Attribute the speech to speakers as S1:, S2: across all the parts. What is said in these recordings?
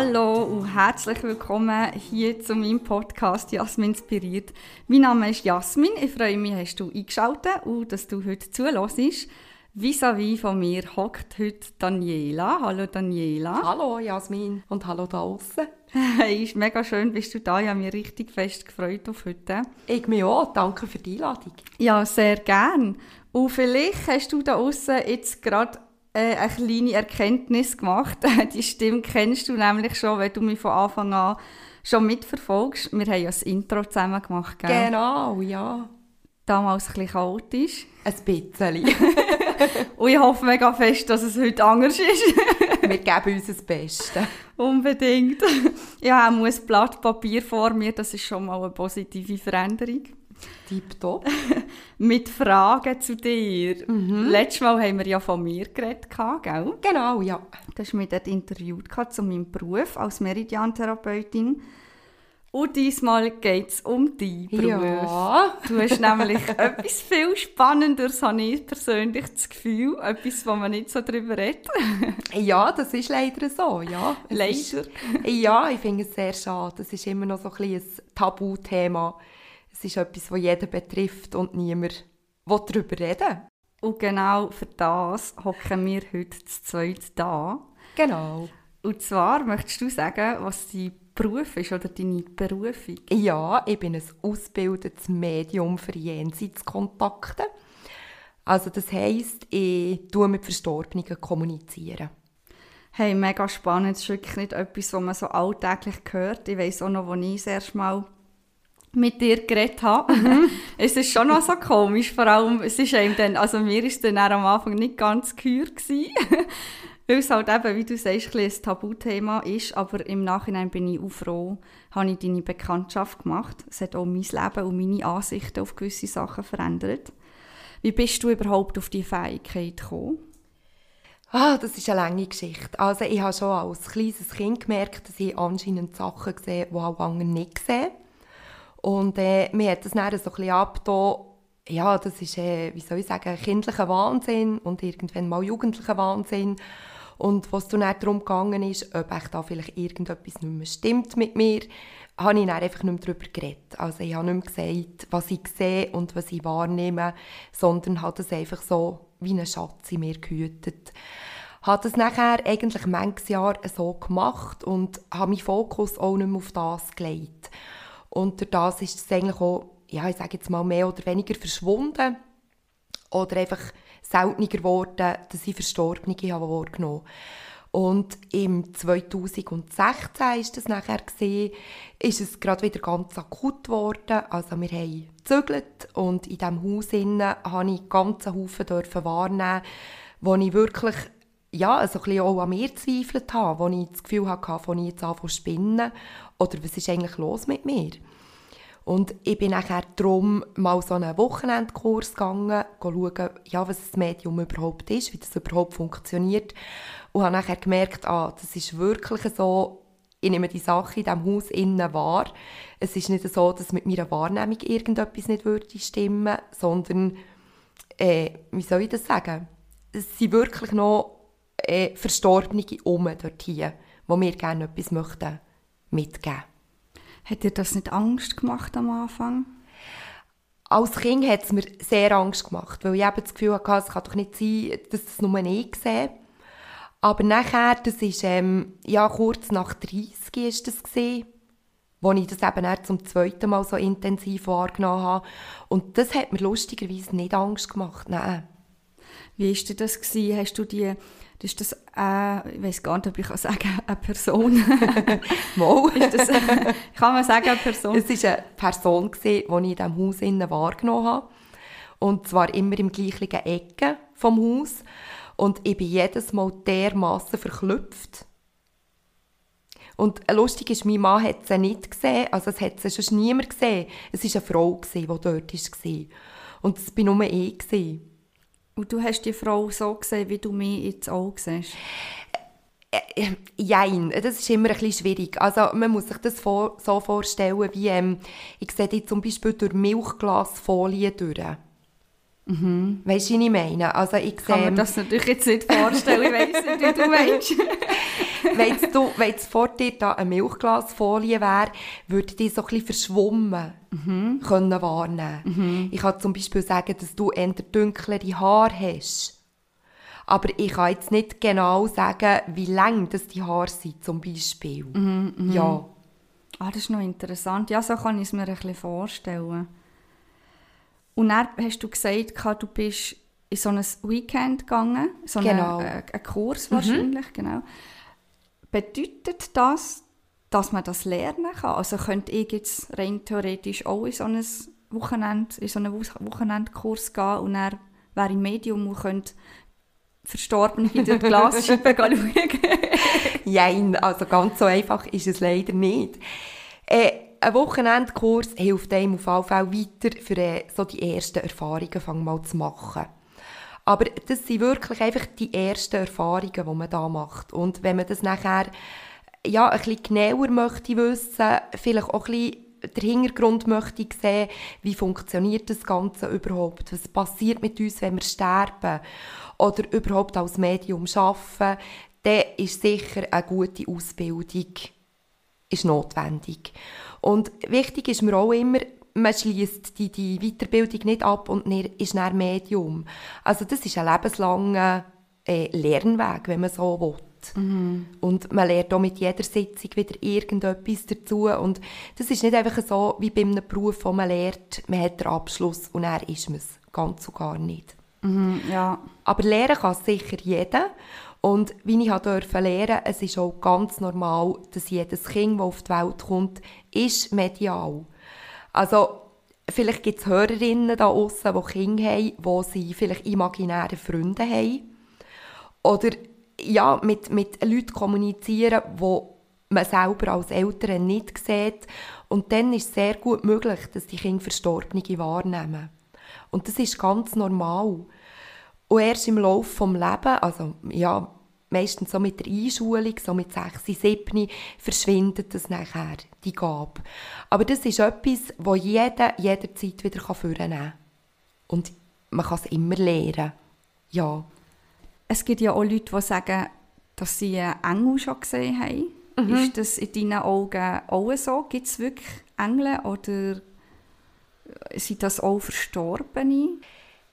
S1: Hallo und herzlich willkommen hier zu meinem Podcast Jasmin inspiriert. Mein Name ist Jasmin. Ich freue mich, dass du eingeschaltet und dass du heute zuhörst. Vis-à-vis von mir hockt heute Daniela. Hallo Daniela.
S2: Hallo Jasmin und hallo da außen.
S1: Hey, ist mega schön, bist du da. Ich habe mich richtig fest gefreut auf heute.
S2: Ich mich auch. Danke für die Einladung.
S1: Ja, sehr gern. Und vielleicht hast du da außen jetzt gerade äh, eine kleine Erkenntnis gemacht. Die Stimme kennst du nämlich schon, wenn du mich von Anfang an schon mitverfolgst. Wir haben ja das Intro zusammen gemacht,
S2: gell? Genau, ja.
S1: Damals ein bisschen chaotisch.
S2: Ein bisschen.
S1: Und ich hoffe mega fest, dass es heute anders ist.
S2: Wir geben uns das Beste.
S1: Unbedingt. Ja, auch ein Blatt Papier vor mir, das ist schon mal eine positive Veränderung.
S2: Tipptopp.
S1: Mit Fragen zu dir. Mhm. Letztes Mal haben wir ja von mir geredet, gell?
S2: Genau, ja.
S1: Du hast mich dort interviewt zu meinem Beruf als Meridian-Therapeutin. Und diesmal geht es um deinen Beruf.
S2: Ja.
S1: Du hast nämlich etwas viel Spannenderes, habe ich persönlich das Gefühl. Etwas, wo man nicht so darüber redet.
S2: ja, das ist leider so, ja.
S1: leider?
S2: Ist, ja, ich finde es sehr schade. Das ist immer noch so ein, ein Tabuthema. Es ist etwas, das jeden betrifft und niemand will darüber reden
S1: Und genau für das hocken wir heute zu zweit da.
S2: Genau.
S1: Und zwar möchtest du sagen, was dein Beruf ist oder deine Berufung?
S2: Ja, ich bin ein ausgebildetes Medium für Jenseitskontakte. Also das heisst, ich tue mit Verstorbenen kommunizieren.
S1: Hey, mega spannend. Das ist wirklich nicht etwas, was man so alltäglich hört. Ich weiss auch noch, als ich das erste Mal mit dir geredet habe. Mhm. es ist schon noch so komisch, vor allem, es ist einem dann, also mir ist dann am Anfang nicht ganz gehör weil es halt eben, wie du sagst, ein, ein Tabuthema ist, aber im Nachhinein bin ich auch froh, habe ich deine Bekanntschaft gemacht. Es hat auch mein Leben und meine Ansichten auf gewisse Sachen verändert. Wie bist du überhaupt auf diese Fähigkeit gekommen?
S2: Ah, das ist eine lange Geschichte. Also ich habe schon als kleines Kind gemerkt, dass ich anscheinend Sachen sehe, die auch andere nicht sehen. Und äh, mir hat das dann so ein bisschen abgetan, ja, das ist, äh, wie soll ich sagen, kindlicher Wahnsinn und irgendwann mal jugendlicher Wahnsinn. Und was dann darum gegangen ist, ob ich da vielleicht irgendetwas nicht mehr stimmt mit mir, habe ich dann einfach nicht mehr darüber geredet. Also ich habe nicht mehr gesagt, was ich sehe und was ich wahrnehme, sondern habe das einfach so wie ein Schatz in mir gehütet. Habe das nachher eigentlich manches Jahr so gemacht und habe meinen Fokus auch nicht mehr auf das gelegt. Und das ist es eigentlich auch, ja, ich sage jetzt mal, mehr oder weniger verschwunden oder einfach seltener geworden, dass ich Verstorbene habe wahrgenommen und im 2016 ist das nachher gesehen, ist es gerade wieder ganz akut geworden. Also wir haben gezügelt und in diesem Haus innen habe ich ganz Haufen wahrnehmen, wo ich wirklich ja, also ein auch an mir zweifelt habe, wo ich das Gefühl hatte, ich jetzt anfange zu spinnen oder was ist eigentlich los mit mir? Und ich bin nachher darum mal so einen Wochenendkurs gegangen, schauen, ja, was das Medium überhaupt ist, wie das überhaupt funktioniert. Und habe nachher gemerkt, ah, das ist wirklich so, ich nehme die Sache in diesem Haus innen wahr. Es ist nicht so, dass mit meiner Wahrnehmung irgendetwas nicht würde stimmen, sondern, äh, wie soll ich das sagen? Es sind wirklich noch äh, Verstorbene um dort hier, die mir gerne etwas möchten mitgeben.
S1: Hat dir das nicht Angst gemacht am Anfang?
S2: Als Kind hat es mir sehr Angst gemacht, weil ich eben das Gefühl hatte, es kann doch nicht sein, dass das nur ich sehe. Aber nachher, das ist ähm, ja, kurz nach 30 ist das gesehen, wo ich das eben erst zum zweiten Mal so intensiv wahrgenommen habe. Und das hat mir lustigerweise nicht Angst gemacht, nein.
S1: Wie war das? Gewesen? Hast du die ist das, äh, ich weiß gar nicht, ob ich kann sagen eine Person.
S2: Mal.
S1: ist das, kann man sagen, eine Person?
S2: Es war eine Person, die ich in diesem Haus innen wahrgenommen habe. Und zwar immer im gleichen Ecke vom Haus. Und ich bin jedes Mal dermassen verklüpft. Und lustig ist, mein Mann hat sie nicht gesehen, also es hat sie schon niemand gesehen. Es war eine Frau, die dort war. Und es war nur ich.
S1: Und du hast die Frau so gesehen, wie du mich jetzt auch siehst?
S2: Äh, äh, jein, das ist immer ein bisschen schwierig. Also man muss sich das vor, so vorstellen, wie ähm, ich sehe die zum Beispiel durch Milchglasfolie durch. Mhm. Weißt du, wie ich meine? Also ich
S1: kann mir das natürlich jetzt nicht vorstellen, ich weiss nicht, wie du meinst.
S2: wenn, jetzt vor dir da eine Milchglasfolie wäre, würde die so ein bisschen verschwommen mhm. können wahrnehmen. Mhm. Ich kann zum Beispiel sagen, dass du eher dunklere Haare hast. Aber ich kann jetzt nicht genau sagen, wie lang das die Haare sind, zum Beispiel.
S1: Mhm, mhm. ja. Ah, das ist noch interessant. Ja, so kann ich es mir ein bisschen vorstellen. Und dann hast du gesagt, du bist in so ein Weekend gegangen, so genau. einen, äh, einen Kurs wahrscheinlich, mhm. genau. Bedeutet das, dass man das lernen kann? Also könnte ich jetzt rein theoretisch auch in so ein Wochenend, in so einen Wochenendkurs gehen und dann wäre im Medium und könnte Verstorbene in der Glasscheibe schauen?
S2: Nein, also ganz so einfach ist es leider nicht. Äh, ein Wochenendkurs hilft einem auf jeden Fall weiter, für äh, so die ersten Erfahrungen mal zu machen. Aber das sind wirklich einfach die ersten Erfahrungen, die man da macht. Und wenn man das nachher ja, ein bisschen genauer möchte wissen, vielleicht auch ein bisschen den Hintergrund möchte sehen, wie funktioniert das Ganze überhaupt, was passiert mit uns, wenn wir sterben oder überhaupt als Medium arbeiten, dann ist sicher eine gute Ausbildung ist notwendig. Und wichtig ist mir auch immer, man schließt die, die Weiterbildung nicht ab und ist dann Medium. Also das ist ein lebenslanger äh, Lernweg, wenn man so will. Mhm. Und man lernt auch mit jeder Sitzung wieder irgendetwas dazu. Und das ist nicht einfach so wie bei einem Beruf, wo man lernt, man hat den Abschluss und er ist es. Ganz und gar nicht.
S1: Mhm, ja.
S2: Aber lernen kann sicher jeder. Und wie ich durfte lernen, es ist auch ganz normal, dass jedes Kind, das auf die Welt kommt, ist medial. Also, vielleicht gibt es Hörerinnen da draussen, die Kinder haben, wo sie vielleicht imaginäre Freunde haben. Oder ja, mit, mit Leuten kommunizieren, die man selber als Eltern nicht sieht. Und dann ist es sehr gut möglich, dass die Kinder Verstorbene wahrnehmen. Und das ist ganz normal. Und erst im Laufe des Lebens, also ja, meistens so mit der Einschulung, so mit 6, 7, verschwindet das nachher, die Gabe. Aber das ist etwas, das jeder jederzeit wieder vornehmen kann. Und man kann es immer lernen. Ja.
S1: Es gibt ja auch Leute, die sagen, dass sie einen Engel schon gesehen haben. Mhm. Ist das in deinen Augen auch so? Gibt es wirklich Engel oder sind das auch Verstorbene?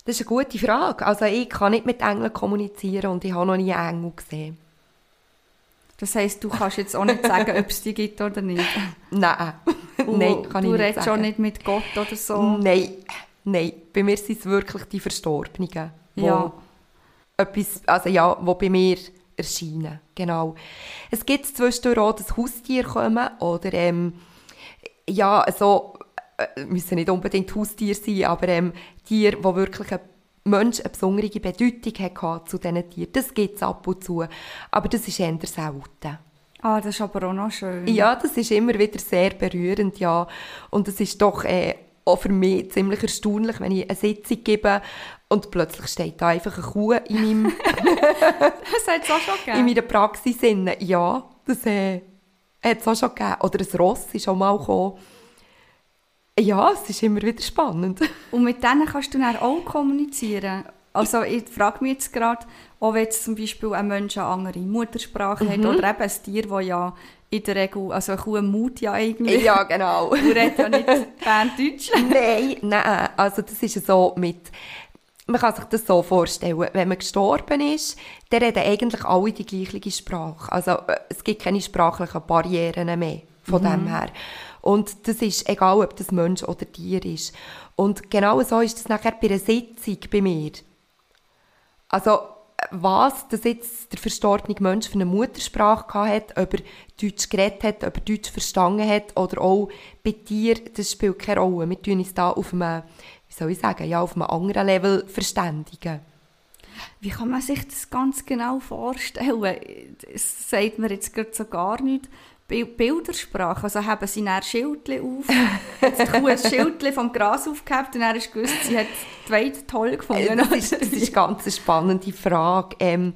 S2: Das ist eine gute Frage. Also ich kann nicht mit Engeln kommunizieren und ich habe noch nie einen Engel gesehen.
S1: Das heisst, du kannst jetzt auch nicht sagen, ob es die gibt oder nicht?
S2: Nein, nein, kann
S1: ich
S2: nicht
S1: Du redest schon nicht mit Gott oder so?
S2: Nein, nein. Bei mir sind es wirklich die Verstorbenen,
S1: ja.
S2: Etwas, also ja, wo bei mir erscheinen. Genau. Es gibt zwischendurch auch, dass Haustiere kommen oder ähm, ja, so äh, müssen nicht unbedingt Haustiere sein, aber ähm, Tiere, die wirklich ein Mensch eine besondere Bedeutung hatte zu diesen Tieren. Das gibt es ab und zu, aber das ist eher selten.
S1: Ah, das ist aber auch noch schön.
S2: Ja, das ist immer wieder sehr berührend, ja. Und es ist doch äh, auch für mich ziemlich erstaunlich, wenn ich eine Sitzung gebe und plötzlich steht da einfach eine Kuh in meinem...
S1: das hat es auch schon gegeben?
S2: In meiner Praxis. Ja, das äh, hat es auch schon gegeben. Oder ein Ross ist auch mal gekommen ja, es ist immer wieder spannend.
S1: Und mit denen kannst du dann auch kommunizieren? Also ich frage mich jetzt gerade, auch wenn jetzt zum Beispiel ein Mensch eine andere Muttersprache mhm. hat oder eben ein Tier, das ja in der Regel, also eine Kuh Mut ja irgendwie.
S2: Ja, genau.
S1: Du redest ja nicht Berndeutsch.
S2: nein, nein, also das ist so mit, man kann sich das so vorstellen, wenn man gestorben ist, dann reden eigentlich alle die gleiche Sprache. Also äh, es gibt keine sprachlichen Barrieren mehr von mhm. dem her. Und das ist egal, ob das Mensch oder Tier ist. Und genau so ist das nachher bei einer Sitzung bei mir. Also, was das jetzt der verstorbene Mensch für eine Muttersprache hat, ob er Deutsch geredet hat, ob er Deutsch verstanden hat oder auch bei dir, das spielt keine Rolle. Wir tun uns da auf einem, wie soll ich sagen, ja, auf einem anderen Level verständigen.
S1: Wie kann man sich das ganz genau vorstellen? Es sagt mir jetzt gerade so gar nicht. Bildersprache. Also haben sie dann Schildchen auf, hat die Kuh Schildchen vom Gras aufgehabt und dann ist gewusst, sie hat die Weide toll gefunden.
S2: Das ist, das ist ganz eine spannende Frage. Ähm,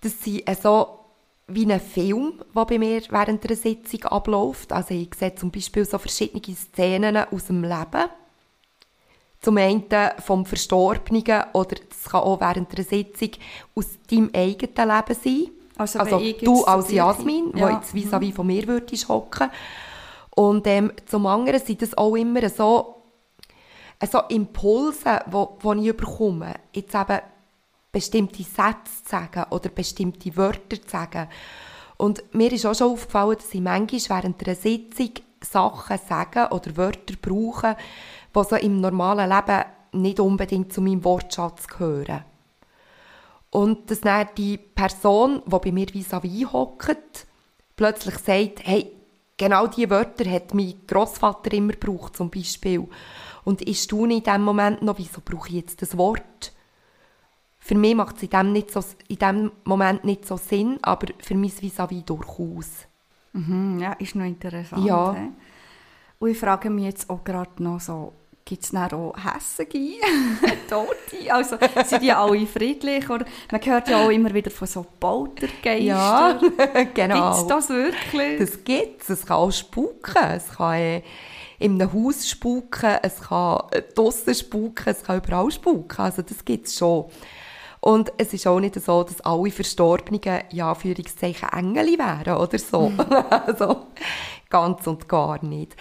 S2: das sind äh, so wie ein Film, der bei mir während einer Sitzung abläuft. Also ich sehe zum Beispiel so verschiedene Szenen aus dem Leben. Zum einen vom Verstorbenen oder es kann auch während einer Sitzung aus deinem eigenen Leben sein.
S1: Also,
S2: Also du als Jasmin,
S1: Ja.
S2: die jetzt vis-à-vis von mir würdest hocken. Und ähm, zum anderen sind das auch immer so, so Impulse, wo ich bekomme. Jetzt eben bestimmte Sätze zu sagen oder bestimmte Wörter zu sagen. Und mir ist auch schon aufgefallen, dass ich manchmal während einer Sitzung Sachen sagen oder Wörter brauche, die so im normalen Leben nicht unbedingt zu meinem Wortschatz gehören. Und dass dann die Person, die bei mir vis-à-vis hockt, plötzlich sagt, hey, genau diese Wörter hat mein Großvater immer gebraucht, zum Beispiel. Und ich staune in dem Moment noch, wieso brauche ich jetzt das Wort? Für mich macht es in dem, nicht so, in dem Moment nicht so Sinn, aber für mein vis-à-vis durchaus.
S1: Mhm, ja, ist noch interessant.
S2: Ja.
S1: Und ich frage mich jetzt auch gerade noch so, gibt es dann auch Hässige, Tote? Also sind die alle friedlich? Oder man hört ja auch immer wieder von so Poltergeistern.
S2: Ja,
S1: Gibt
S2: genau.
S1: es das wirklich?
S2: Das gibt es. Es kann auch spuken. Es kann äh, in einem Haus spuken, es kann äh, draussen spuken, es kann überall spuken. Also das gibt es schon. Und es ist auch nicht so, dass alle Verstorbenen, ja, Anführungszeichen, Engel wären oder so. also ganz und gar nicht.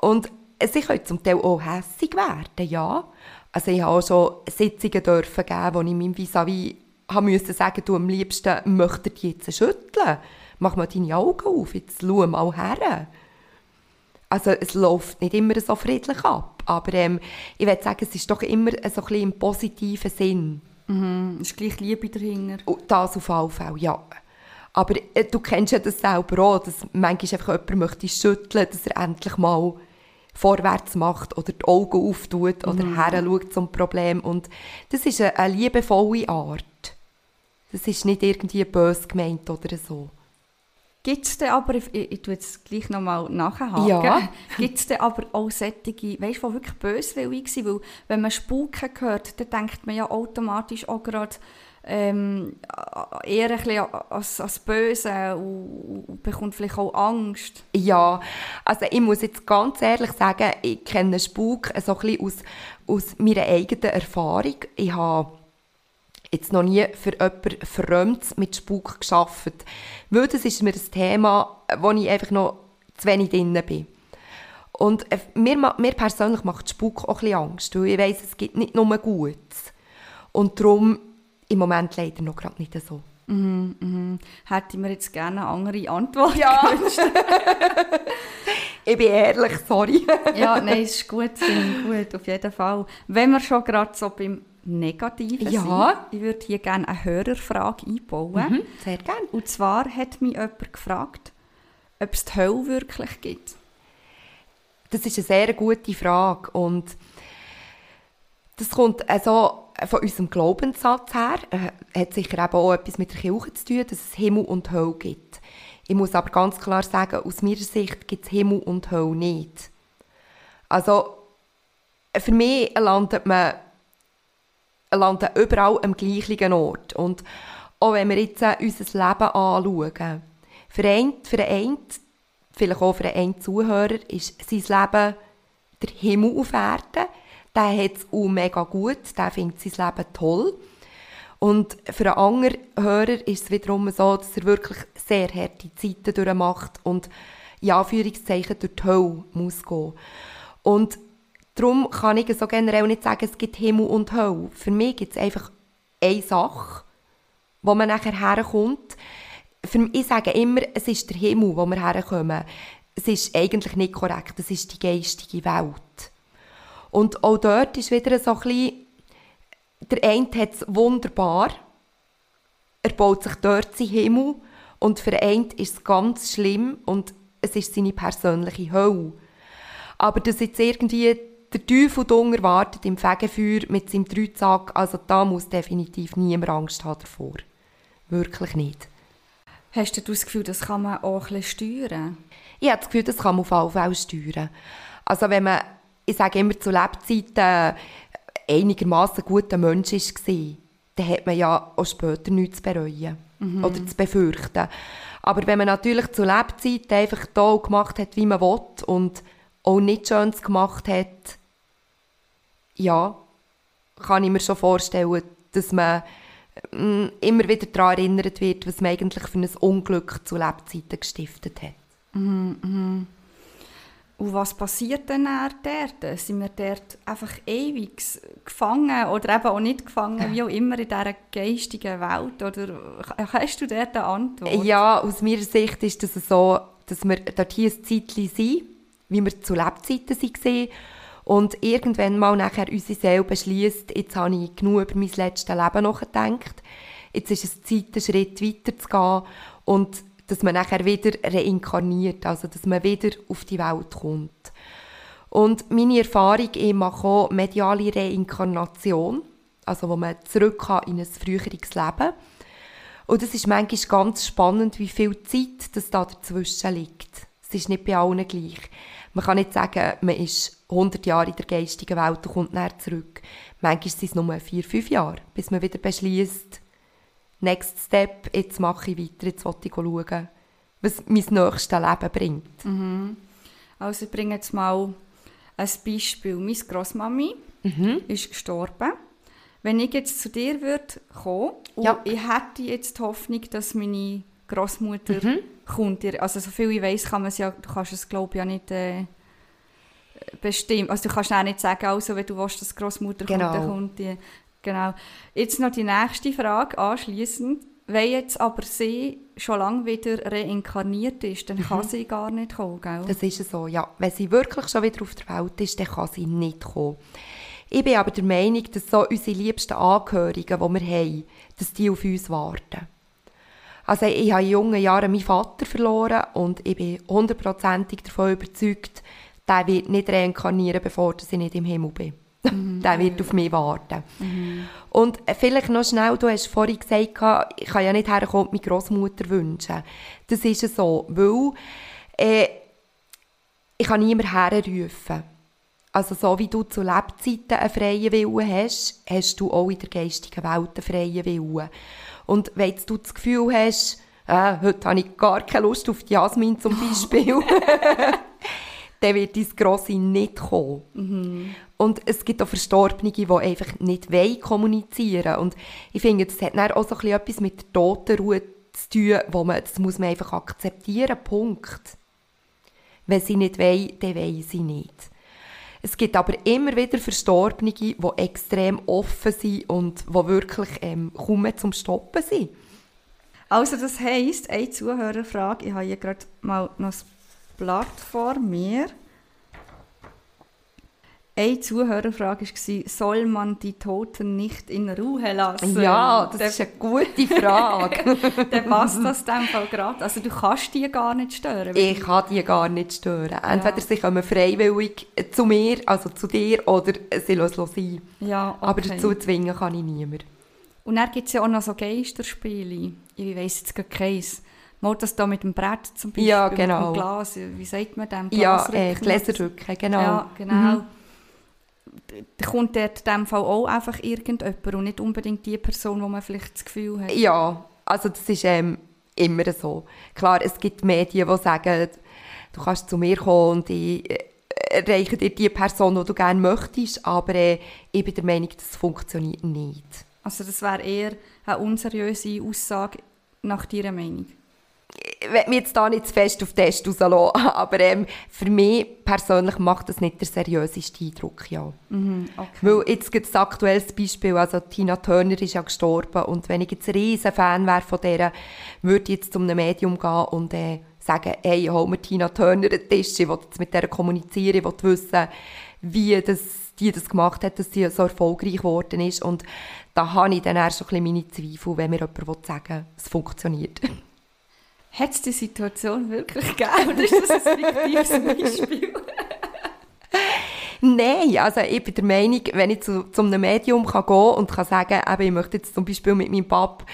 S2: Und sie können zum Teil auch hässig werden, ja. Also ich habe auch schon Sitzungen dürfen geben, wo ich meinem Vis-à-vis müssen sagen, du am liebsten möchte die jetzt schütteln. Mach mal deine Augen auf, jetzt schau mal her. Also es läuft nicht immer so friedlich ab, aber ähm, ich würde sagen, es ist doch immer so ein bisschen im positiven Sinn.
S1: Mhm, ist gleich Liebe dahinter.
S2: Das auf alle Fälle, ja. Aber äh, du kennst ja das selber auch, dass manchmal einfach jemand möchte schütteln, dass er endlich mal vorwärts macht oder die Augen auftut oder
S1: Mhm.
S2: her schaut zum Problem. Und das ist eine, eine liebevolle Art. Das ist nicht irgendwie bös gemeint oder so.
S1: Gibt es denn aber, ich, ich, ich tue jetzt gleich nochmal nachhaken,
S2: Ja.
S1: gibt es denn aber auch solche, weißt du, die wirklich böswillig sind? Weil wenn man Spuken hört, dann denkt man ja automatisch auch gerade ähm, eher ein bisschen an das Böse und, und bekommt vielleicht auch Angst.
S2: Ja, also ich muss jetzt ganz ehrlich sagen, ich kenne Spuk so ein bisschen aus, aus meiner eigenen Erfahrung. Ich habe jetzt noch nie für jemanden Fremdes mit Spuk geschafft. Weil das ist mir ein Thema, wo ich einfach noch zu wenig drin bin. Und äh, mir, mir persönlich macht Spuk auch ein bisschen Angst, weil ich weiss, es gibt nicht nur Gutes. Und darum im Moment leider noch gerade nicht so.
S1: Mhm, mhm. Hätte ich mir jetzt gerne eine andere Antwort
S2: Ja.
S1: gewünscht.
S2: Ich bin ehrlich, sorry.
S1: ja, nein, es ist gut, gut, auf jeden Fall. Wenn wir schon gerade so beim Negativen
S2: Ja.
S1: sind, ich würde hier gerne eine Hörerfrage einbauen.
S2: Mhm, sehr gerne.
S1: Und zwar hat mich jemand gefragt, ob es die Hölle wirklich gibt.
S2: Das ist eine sehr gute Frage und das kommt also von unserem Glaubenssatz her, äh, hat sicher eben auch etwas mit der Kirche zu tun, dass es Himmel und Hölle gibt. Ich muss aber ganz klar sagen, aus meiner Sicht gibt es Himmel und Hölle nicht. Also für mich landet man landen überall am gleichen Ort. Und auch wenn wir jetzt äh, unser Leben anschauen, für einen, für einen, vielleicht auch für einen Zuhörer, ist sein Leben der Himmel auf Erden. Der hat es auch mega gut, der findet sein Leben toll. Und für einen anderen Hörer ist es wiederum so, dass er wirklich sehr harte Zeiten durchmacht und in Anführungszeichen durch die Hölle muss gehen. Und darum kann ich so generell nicht sagen, es gibt Himmel und Hölle. Für mich gibt es einfach eine Sache, wo man nachher herkommt. Für, ich sage immer, es ist der Himmel, wo wir herkommen. Es ist eigentlich nicht korrekt, es ist die geistige Welt. Und auch dort ist wieder so ein bisschen, der eine hat es wunderbar, er baut sich dort seinen Himmel und für einen ist es ganz schlimm und es ist seine persönliche Hölle. Aber dass jetzt irgendwie der Teufel drunter wartet im Fegefeuer mit seinem Dreizack, also da muss definitiv niemand Angst haben davor. Wirklich nicht.
S1: Hast du das Gefühl, das kann man auch ein bisschen steuern?
S2: Ich habe das Gefühl, das kann man auf alle Fälle steuern. Also wenn man, ich sage immer zu Lebzeiten, einigermaßen guter Mensch war, dann hat man ja auch später nichts zu bereuen oder zu befürchten. Aber wenn man natürlich zu Lebzeiten einfach da gemacht hat, wie man will und auch nicht Schönes gemacht hat, ja, kann ich mir schon vorstellen, dass man mm, immer wieder daran erinnert wird, was man eigentlich für ein Unglück zu Lebzeiten gestiftet hat.
S1: Und was passiert denn dort? Sind wir dort einfach ewig gefangen oder eben auch nicht gefangen, wie auch immer in dieser geistigen Welt? Oder hast du dort eine Antwort?
S2: Ja, aus meiner Sicht ist es das so, dass wir dort hier ein Zeitchen sind, wie wir zu Lebzeiten waren. Und irgendwann mal nachher unsere Seele beschließt, jetzt habe ich genug über mein letztes Leben nachgedacht. Jetzt ist es Zeit, einen Schritt weiter zu gehen und dass man nachher wieder reinkarniert, also dass man wieder auf die Welt kommt. Und meine Erfahrung, mache auch mediale Reinkarnation, also wo man zurück kann in ein früheres Leben. Und es ist manchmal ganz spannend, wie viel Zeit das da dazwischen liegt. Es ist nicht bei allen gleich. Man kann nicht sagen, man ist 100 Jahre in der geistigen Welt und kommt näher zurück. Manchmal sind es nur 4, 5 Jahre, bis man wieder beschließt, Next Step, jetzt mache ich weiter, jetzt will ich schauen, was mein nächstes Leben bringt.
S1: Mhm. Also ich bringe jetzt mal ein Beispiel. Meine Grossmami
S2: Mhm.
S1: ist gestorben. Wenn ich jetzt zu dir würde kommen und
S2: Ja.
S1: ich hätte jetzt die Hoffnung, dass meine Großmutter
S2: Mhm.
S1: kommt, also so viel ich weiß, kann man es ja, du kannst es glaube ich ja nicht äh, bestimmen. Also du kannst auch nicht sagen, also wenn du willst, dass Großmutter
S2: Genau.
S1: kommt, dann kommt die. Genau. Jetzt noch die nächste Frage anschließend. Wenn jetzt aber sie schon lange wieder reinkarniert ist, dann kann sie gar nicht kommen, gell?
S2: Mhm. Das ist so, ja. Wenn sie wirklich schon wieder auf der Welt ist, dann kann sie nicht kommen. Ich bin aber der Meinung, dass so unsere liebsten Angehörigen, die wir haben, dass die auf uns warten. Also ich habe in jungen Jahren meinen Vater verloren und ich bin hundertprozentig davon überzeugt, der wird nicht reinkarnieren, bevor ich nicht im Himmel bin. der wird auf mich warten. Und äh, vielleicht noch schnell, du hast vorhin gesagt, ich kann ja nicht herkommen und meine Großmutter wünschen. Das ist ja so, weil äh, ich kann niemand herrufen. Also so wie du zu Lebzeiten einen freien Willen hast, hast du auch in der geistigen Welt einen freien Willen. Und wenn du das Gefühl hast, äh, heute habe ich gar keine Lust auf die Jasmin zum Beispiel, dann wird dein Grossi nicht kommen. Und es gibt auch Verstorbene, die einfach nicht wollen kommunizieren Und ich finde, das hat dann auch so ein bisschen etwas mit der Totenruhe zu tun, wo man, das muss man einfach akzeptieren, Punkt. Wenn sie nicht wollen, dann wollen sie nicht. Es gibt aber immer wieder Verstorbene, die extrem offen sind und die wirklich ähm, kaum zum Stoppen sind.
S1: Also das heisst, eine Zuhörerfrage, ich habe hier gerade mal noch das Blatt vor mir. Eine Zuhörerfrage war, soll man die Toten nicht in Ruhe lassen?
S2: Ja, das
S1: Dann-
S2: ist eine gute Frage.
S1: Dann passt das in dem Fall gerade. Also du kannst die gar nicht stören.
S2: ich kann die gar nicht stören. Entweder sie kommen freiwillig zu mir, also zu dir, oder sie lassen es sein.
S1: Ja, okay.
S2: Aber dazu zwingen kann ich niemand.
S1: Und dann gibt es ja auch noch so Geisterspiele. Ich weiss jetzt gar keins. Mal das da mit dem Brett zum Beispiel,
S2: Ja,
S1: mit
S2: genau.
S1: dem Glas. Wie sagt man dem?
S2: Ja, äh,
S1: Glasrücken?
S2: Gläserrücken, genau.
S1: Ja, genau. Da kommt dort in dem Fall auch einfach irgendjemand und nicht unbedingt die Person, wo man vielleicht das Gefühl hat.
S2: Ja, also das ist ähm, immer so. Klar, es gibt Medien, die sagen, du kannst zu mir kommen und ich äh, erreiche dir die Person, die du gerne möchtest, aber äh, ich bin der Meinung, das funktioniert nicht.
S1: Also das wäre eher eine unseriöse Aussage nach deiner Meinung.
S2: Ich will mich jetzt da nicht zu fest auf den Test rauslassen, aber ähm, für mich persönlich macht das nicht der seriöseste Eindruck, ja.
S1: Mhm, okay.
S2: Weil jetzt gibt es ein aktuelles Beispiel, also Tina Turner ist ja gestorben und wenn ich jetzt ein riesen Fan wäre von der, würde ich jetzt zu einem Medium gehen und äh, sagen, hey, hol mir Tina Turner den Tisch, ich will jetzt mit der kommunizieren, ich will wissen, wie das, die das gemacht hat, dass sie so erfolgreich geworden ist und da habe ich dann erst so ein bisschen meine Zweifel, wenn mir jemand will sagen es funktioniert.
S1: Hat es die Situation wirklich gegeben oder ist das ein fiktives Beispiel?
S2: Nein, also ich bin der Meinung, wenn ich zu, zu einem Medium kann gehen und kann sagen, eben, ich möchte jetzt zum Beispiel mit meinem Pap,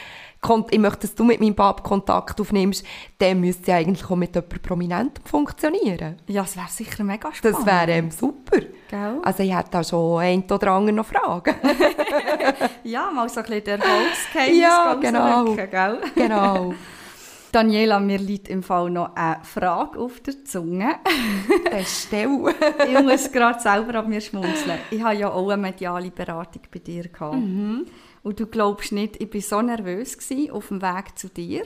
S2: kon- ich möchte, dass du mit meinem Pap Kontakt aufnimmst, dann müsste ja eigentlich auch mit jemandem Prominentem funktionieren.
S1: Ja, das wäre sicher mega spannend.
S2: Das wäre ähm, super.
S1: Gell?
S2: Also ich hätte da schon ein oder andere noch Fragen.
S1: Ja, mal so ein bisschen der Erfolgsgeheimnis
S2: Ja, genau.
S1: gell?
S2: genau.
S1: Daniela, mir liegt im Fall noch eine Frage auf der Zunge.
S2: Dann stell.
S1: ich muss gerade selber an mir schmunzeln. Ich habe ja auch eine mediale Beratung bei dir gehabt.
S2: Mhm.
S1: Und du glaubst nicht, ich war so nervös gewesen, auf dem Weg zu dir.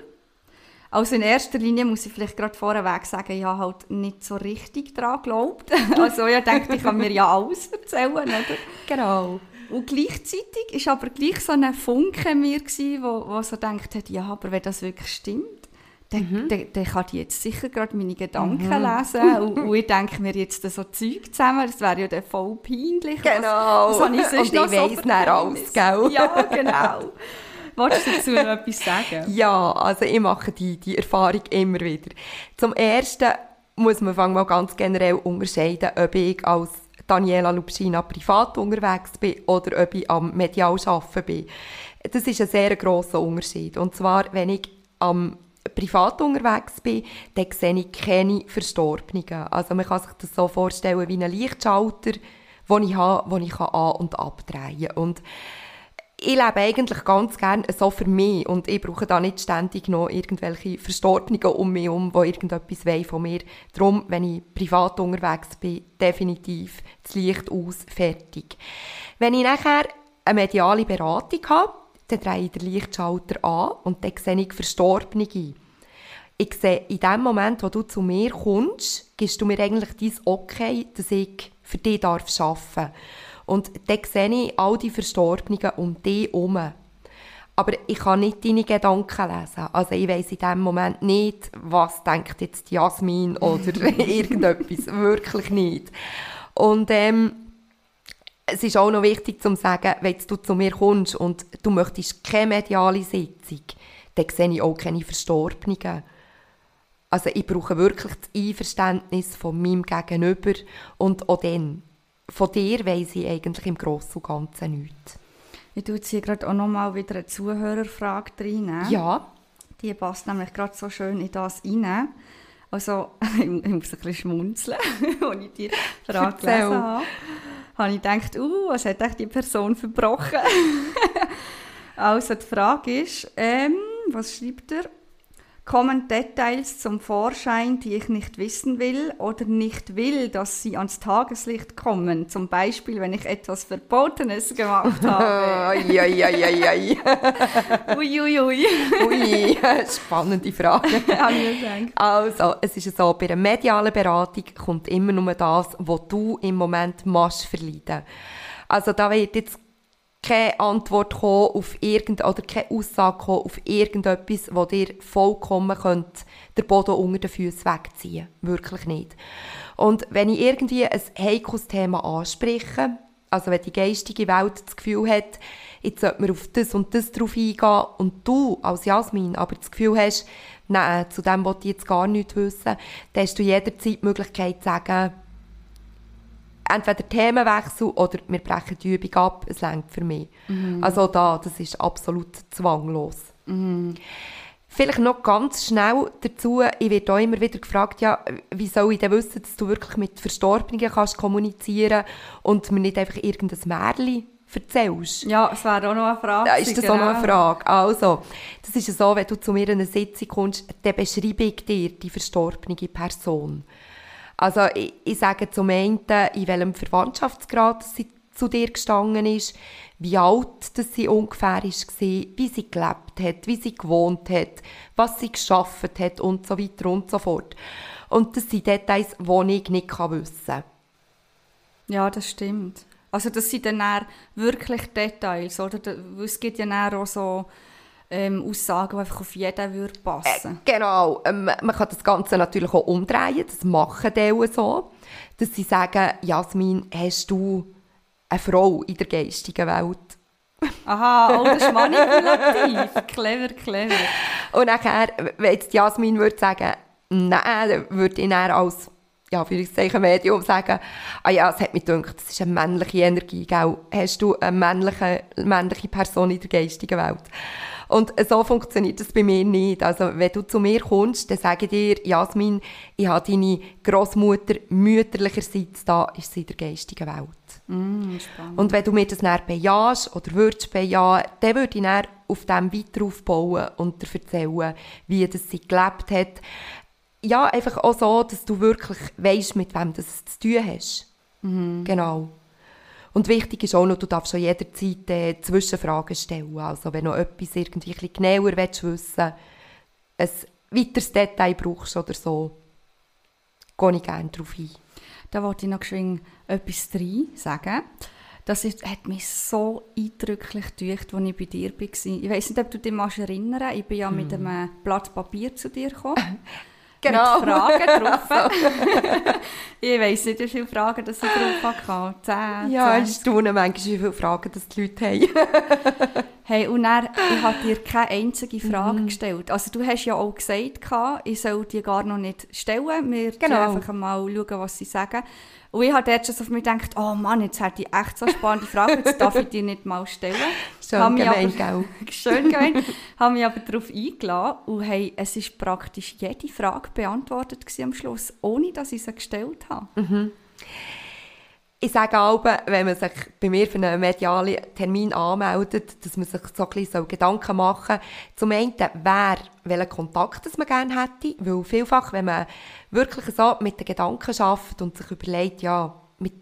S1: Also in erster Linie muss ich vielleicht gerade vorweg sagen, ich habe halt nicht so richtig daran geglaubt. Also ich dachte, ich kann mir ja alles erzählen, oder?
S2: Genau.
S1: Und gleichzeitig war aber gleich so ein Funke in mir, gewesen, wo, wo so gedacht hat, ja, aber wenn das wirklich stimmt, dann,
S2: Mhm.
S1: dann, dann kann die jetzt sicher gerade meine Gedanken lesen. Und, und ich denke mir jetzt so Zeug zusammen, das wäre ja dann voll peinlich.
S2: Genau.
S1: Was, was ich sonst
S2: Und
S1: noch
S2: ich
S1: so
S2: weiss
S1: Geheimnisse?
S2: alles, gell?
S1: Ja, genau. Wolltest du dazu noch etwas sagen?
S2: Ja, also ich mache die, die Erfahrung immer wieder. Zum Ersten muss man fangen mal ganz generell unterscheiden, ob ich als Daniela Lubschina privat unterwegs bin oder ob ich am medial arbeiten bin. Das ist ein sehr grosser Unterschied. Und zwar, wenn ich am privat unterwegs bin, dann sehe ich keine Verstorbenen. Also man kann sich das so vorstellen wie einen Lichtschalter, den ich habe, den ich an- und abdrehen kann. Und ich lebe eigentlich ganz gerne so für mich und ich brauche da nicht ständig noch irgendwelche Verstorbenen um mich herum, die irgendetwas von mir. Darum, wenn ich privat unterwegs bin, definitiv das Licht aus, fertig. Wenn ich nachher eine mediale Beratung habe, dann drehe ich den Lichtschalter an und dann sehe ich Verstorbene. Ich sehe, in dem Moment, wo du zu mir kommst, gibst du mir eigentlich dein Okay, dass ich für dich arbeiten darf. Und dann sehe ich all die Verstorbenen um dich herum. Aber ich kann nicht deine Gedanken lesen. Also ich weiss in dem Moment nicht, was denkt jetzt Jasmin oder irgendetwas. Wirklich nicht. Und ähm, es ist auch noch wichtig zu sagen, wenn du zu mir kommst und du möchtest keine mediale Sitzung, dann sehe ich auch keine Verstorbenen. Also ich brauche wirklich das Einverständnis von meinem Gegenüber und auch dann. Von dir weiss ich eigentlich im Grossen und Ganzen nichts.
S1: Ich tue jetzt hier gerade auch noch mal wieder eine Zuhörerfrage rein.
S2: Ja,
S1: Die passt nämlich gerade so schön in das rein. Also, ich muss ein bisschen schmunzeln, als ich die Frage gelesen habe. Habe ich gedacht, uh, was hat echt die Person verbrochen? also, die Frage ist, ähm, was schreibt er? Kommen Details zum Vorschein, die ich nicht wissen will oder nicht will, dass sie ans Tageslicht kommen? Zum Beispiel, wenn ich etwas Verbotenes gemacht habe.
S2: Eieieiei.
S1: Uiuiui. Ui, ui.
S2: Ui, spannende Frage. Also, es ist so, bei einer medialen Beratung kommt immer nur das, was du im Moment machst verleiden. Also da wird jetzt keine Antwort auf irgend oder keine Aussage auf irgendetwas, wo dir vollkommen könnte der Boden unter den Füßen wegziehen. Wirklich nicht. Und wenn ich irgendwie ein heikles Thema anspreche, also wenn die geistige Welt das Gefühl hat, jetzt sollte man auf das und das drauf eingehen und du als Jasmin aber das Gefühl hast, nein, zu dem wollte ich jetzt gar nichts wissen, dann hast du jederzeit die Möglichkeit zu sagen, entweder Themenwechsel oder wir brechen die Übung ab, es reicht für mich. Also da, das ist absolut zwanglos. Vielleicht noch ganz schnell dazu, ich werde auch immer wieder gefragt, ja, wie soll ich denn wissen, dass du wirklich mit Verstorbenen kannst kommunizieren und mir nicht einfach irgendein Märchen erzählst?
S1: Ja, es wäre auch noch eine Frage.
S2: Da ist das auch noch eine
S1: genau.
S2: Frage. Also, das ist so, wenn du zu mir in eine Sitzung kommst, dann beschreibe ich dir die verstorbene Person. Also, ich, ich sage zum einen, in welchem Verwandtschaftsgrad sie zu dir gestanden ist, wie alt das sie ungefähr war, wie sie gelebt hat, wie sie gewohnt hat, was sie geschafft hat und so weiter und so fort. Und das sind Details, die ich nicht wissen kann.
S1: Ja, das stimmt. Also das sind dann wirklich Details, oder? Es gibt ja auch so ähm, Aussagen, die einfach auf jeden würde passen.
S2: Genau, ähm, man kann das Ganze natürlich auch umdrehen, das machen die auch so, dass sie sagen, Jasmin, hast du eine Frau in der geistigen Welt?
S1: Aha, oh, das ist manipulativ. clever, clever.
S2: Und nachher, wenn jetzt Jasmin würde sagen, nein, würde ich dann als ja, Anführungszeichen Medium sagen, ah ja, es hat mich gedacht, das ist eine männliche Energie, gell? Hast du eine männliche, männliche Person in der geistigen Welt? Und so funktioniert das bei mir nicht. Also, wenn du zu mir kommst, dann sage ich dir, Jasmin, ich habe deine Großmutter mütterlicherseits da, ist sie in der geistigen Welt.
S1: Mm.
S2: Und wenn du mir das dann bejahst oder würdest bejahen, dann würde ich dann auf dem weiter aufbauen und dir erzählen, wie das sie gelebt hat. Ja, einfach auch so, dass du wirklich weißt, mit wem du es zu tun hast. Mhm. Genau. Und wichtig ist auch noch, du darfst schon jederzeit äh, Zwischenfragen stellen. Also wenn du noch etwas irgendwie ein bisschen genauer willst, wissen ein weiteres Detail brauchst oder so, gehe ich gerne darauf ein.
S1: Da wollte ich noch geschwind etwas rein sagen. Das ist, hat mich so eindrücklich gedacht, als ich bei dir war. Ich weiß nicht, ob du dich erinnern Ich bin ja hm. mit einem Blatt Papier zu dir gekommen.
S2: Genau.
S1: Mit Fragen drauf. ich weiss nicht, wie viele Fragen das ich drauf hatte. Zehn,
S2: Ja, ich staune manchmal, wie viele Fragen das die Leute haben.
S1: hey, und dann, ich habe dir keine einzige Frage mhm. gestellt. Also du hast ja auch gesagt, ich soll die gar noch nicht stellen. Wir genau. einfach mal schauen, was sie sagen. Und ich habe dort schon auf mich gedacht, oh Mann, jetzt hätte ich echt so spannende Fragen, jetzt darf ich die nicht mal stellen.
S2: Schön gemein, gell?
S1: Schön gemein. habe mich aber darauf eingeladen und hey, es ist praktisch jede Frage beantwortet am Schluss, ohne dass ich sie gestellt habe.
S2: Mhm. Ich sage auch, wenn man sich bei mir für einen medialen Termin anmeldet, dass man sich so ein bisschen Gedanken machen soll. Zum einen, wer, welchen Kontakt das man gerne hätte. Weil vielfach, wenn man wirklich so mit den Gedanken schafft und sich überlegt, ja, mit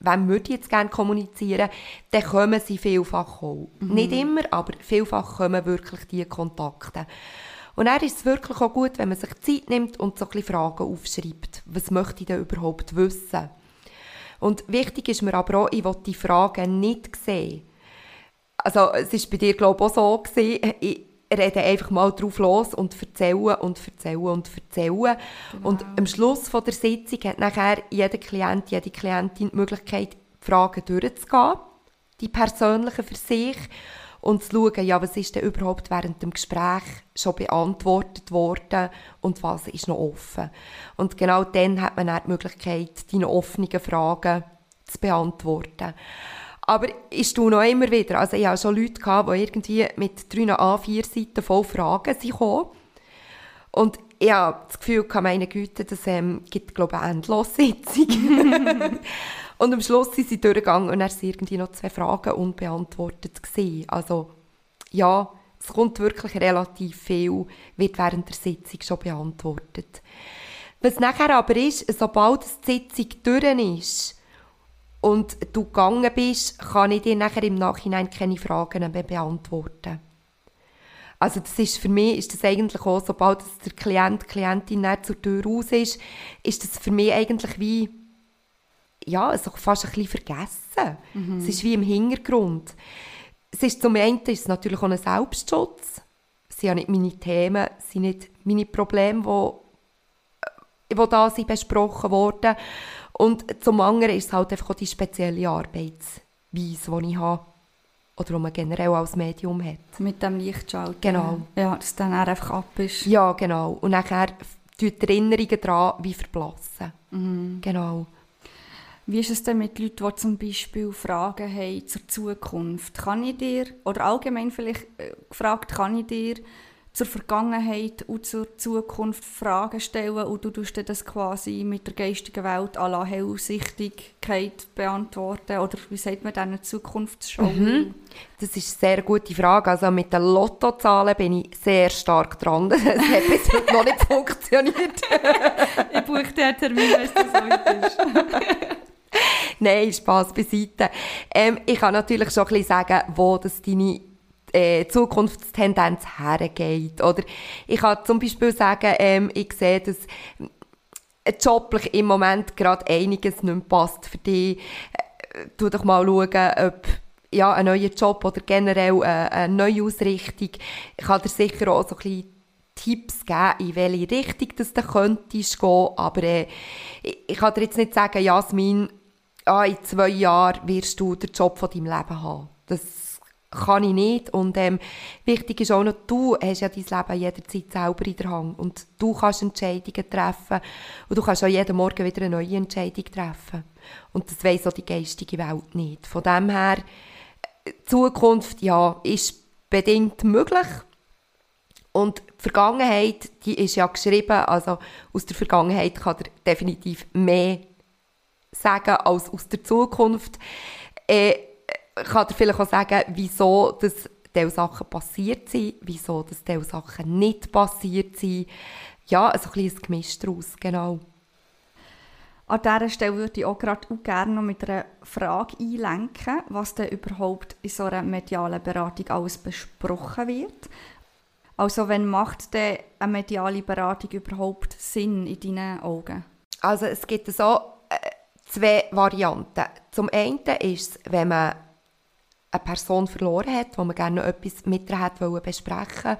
S2: wem würde ich jetzt gerne kommunizieren, dann kommen sie vielfach auch. Mhm. Nicht immer, aber vielfach kommen wirklich diese Kontakte. Und dann ist es wirklich auch gut, wenn man sich Zeit nimmt und so ein bisschen Fragen aufschreibt. Was möchte ich denn überhaupt wissen? Und wichtig ist mir aber auch, ich will die Fragen nicht sehen. Also, es war bei dir, glaube ich, auch so. Gewesen. Ich rede einfach mal drauf los und erzählen und erzählen und erzählen. Genau. Und am Schluss von der Sitzung hat nachher jeder Klient, jede Klientin die Möglichkeit, die Fragen durchzugehen, die persönlichen für sich, und zu schauen, ja, was ist denn überhaupt während dem Gespräch schon beantwortet worden und was ist noch offen. Und genau dann hat man dann die Möglichkeit, noch offenen Fragen zu beantworten. Aber ich tue noch immer wieder, also ich hatte schon Leute, gehabt, die irgendwie mit drei A4-Seiten voll Fragen sind Und ich habe das Gefühl, meine Güte, das ähm, gibt, glaube ich, eine Endlossitzung. Und am Schluss sind sie durchgegangen und dann waren irgendwie noch zwei Fragen unbeantwortet. Gewesen. Also, ja, es kommt wirklich relativ viel, wird während der Sitzung schon beantwortet. Was nachher aber ist, sobald die Sitzung durch ist und du gegangen bist, kann ich dir nachher im Nachhinein keine Fragen mehr beantworten. Also das ist für mich ist das eigentlich auch, sobald der Klient, Klientin zur Tür raus ist, ist das für mich eigentlich wie ja, also fast ein bisschen vergessen. Mhm. Es ist wie im Hintergrund. Es ist zum einen ist es natürlich auch ein Selbstschutz. Es sind ja nicht meine Themen, es sind nicht meine Probleme, die, die da sind besprochen wurden. Und zum anderen ist es halt einfach auch die spezielle Arbeitsweise, die ich habe. Oder die man generell als Medium hat.
S1: Mit dem Lichtschalter.
S2: Genau.
S1: Ja, dass dann einfach ab ist.
S2: Ja, genau. Und nachher tut die Erinnerungen daran wie verblassen. Mhm. Genau.
S1: Wie ist es denn mit Leuten, die zum Beispiel Fragen haben zur Zukunft? Kann ich dir, oder allgemein vielleicht äh, gefragt, kann ich dir zur Vergangenheit und zur Zukunft Fragen stellen und du tust das quasi mit der geistigen Welt à la Hellsichtigkeit beantworten oder wie sagt man dann Zukunftsschau? Mhm.
S2: Das ist eine sehr gute Frage. Also mit den Lottozahlen bin ich sehr stark dran. Das hat bis heute noch nicht funktioniert.
S1: ich buche den Termin, wenn es so ist.
S2: Nein, Spass beiseite. Ähm, ich kann natürlich schon ein bisschen sagen, wo das deine äh, Zukunftstendenz hergeht. Oder ich kann zum Beispiel sagen, ähm, ich sehe, dass joblich im Moment gerade einiges nicht passt für dich. Äh, tu doch mal schauen, ob ja, ein neuer Job oder generell eine, eine neue Ausrichtung. Ich kann dir sicher auch so ein bisschen Tipps geben, in welche Richtung das du könntest gehen. Aber äh, ich, ich kann dir jetzt nicht sagen, Jasmin, ah, in zwei Jahren wirst du den Job von deinem Leben haben. Das kann ich nicht. Und ähm, wichtig ist auch noch, du hast ja dein Leben jederzeit selber in der Hand. Und du kannst Entscheidungen treffen. Und du kannst auch jeden Morgen wieder eine neue Entscheidung treffen. Und das weiss auch die geistige Welt nicht. Von dem her, äh, Zukunft, ja, ist bedingt möglich. Und die Vergangenheit, die ist ja geschrieben, also aus der Vergangenheit kann er definitiv mehr sagen als aus der Zukunft. Äh, ich kann dir vielleicht auch sagen, wieso dass diese Sachen passiert sind, wieso dass diese Sachen nicht passiert sind. Ja, also ein bisschen ein Gemisch daraus, genau.
S1: An dieser Stelle würde ich auch gerade auch gerne noch mit einer Frage einlenken, was denn überhaupt in so einer medialen Beratung alles besprochen wird. Also, wenn macht denn eine mediale Beratung überhaupt Sinn in deinen Augen?
S2: Also, es gibt so zwei Varianten. Zum einen ist es, wenn man eine Person verloren hat, wo man gerne noch etwas mit ihr hat besprechen.